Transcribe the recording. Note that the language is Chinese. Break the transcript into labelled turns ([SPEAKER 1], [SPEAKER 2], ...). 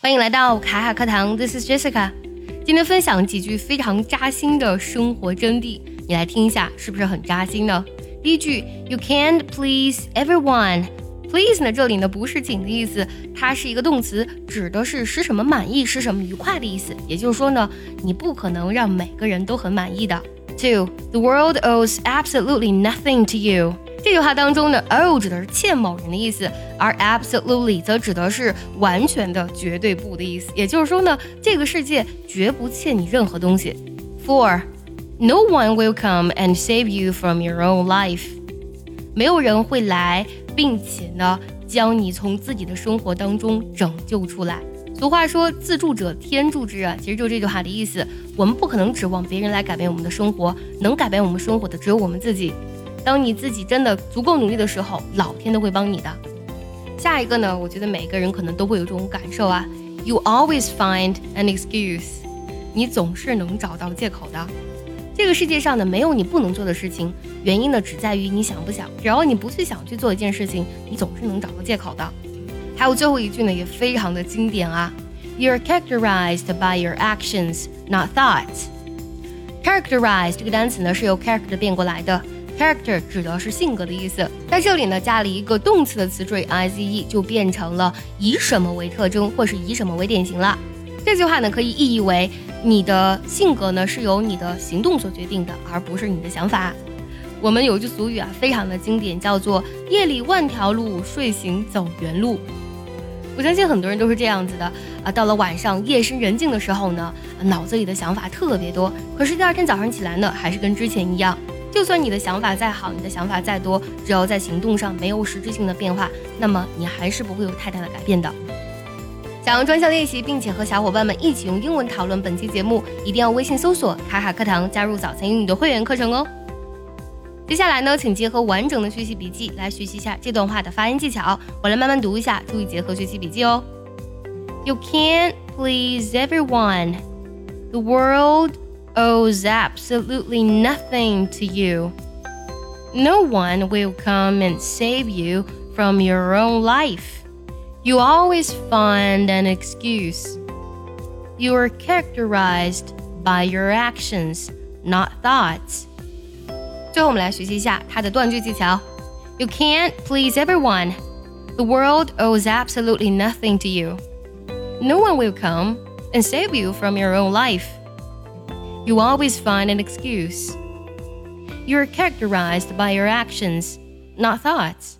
[SPEAKER 1] 欢迎来到卡卡课堂，This is Jessica。今天分享几句非常扎心的生活真谛，你来听一下，是不是很扎心呢？第一句，You can't please everyone。Please 呢，这里呢不是请的意思，它是一个动词，指的是使什么满意，使什么愉快的意思。也就是说呢，你不可能让每个人都很满意的。Two, the world owes absolutely nothing to you。这句话当中的 owe 指的是欠某人的意思，而 absolutely 则指的是完全的、绝对不的意思。也就是说呢，这个世界绝不欠你任何东西。Four, no one will come and save you from your own life。没有人会来，并且呢，将你从自己的生活当中拯救出来。俗话说“自助者天助之”啊，其实就是这句话的意思。我们不可能指望别人来改变我们的生活，能改变我们生活的只有我们自己。当你自己真的足够努力的时候，老天都会帮你的。下一个呢，我觉得每个人可能都会有这种感受啊。You always find an excuse，你总是能找到借口的。这个世界上呢，没有你不能做的事情，原因呢只在于你想不想。只要你不去想去做一件事情，你总是能找到借口的。还有最后一句呢，也非常的经典啊。You're characterized by your actions, not thoughts. Characterize 这个单词呢是由 character 变过来的，character 指的是性格的意思，在这里呢加了一个动词的词缀 ize，就变成了以什么为特征，或是以什么为典型了。这句话呢可以意译为你的性格呢是由你的行动所决定的，而不是你的想法。我们有句俗语啊，非常的经典，叫做夜里万条路，睡醒走原路。我相信很多人都是这样子的啊，到了晚上夜深人静的时候呢，脑子里的想法特别多。可是第二天早上起来呢，还是跟之前一样。就算你的想法再好，你的想法再多，只要在行动上没有实质性的变化，那么你还是不会有太大的改变的。想要专项练习，并且和小伙伴们一起用英文讨论本期节目，一定要微信搜索“卡卡课堂”，加入早餐英语的会员课程哦。接下来呢，请结合完整的学习笔记来学习一下这段话的发音技巧。我来慢慢读一下，注意结合学习笔记哦。You can't please everyone. The world owes absolutely nothing to you. No one will come and save you from your own life. You always find an excuse. You are characterized by your actions, not thoughts. 最后，我们来学习一下它的断句技巧。You can't please everyone. The world owes absolutely nothing to you. No one will come and save you from your own life. You always find an excuse. You're characterized by your actions, not thoughts.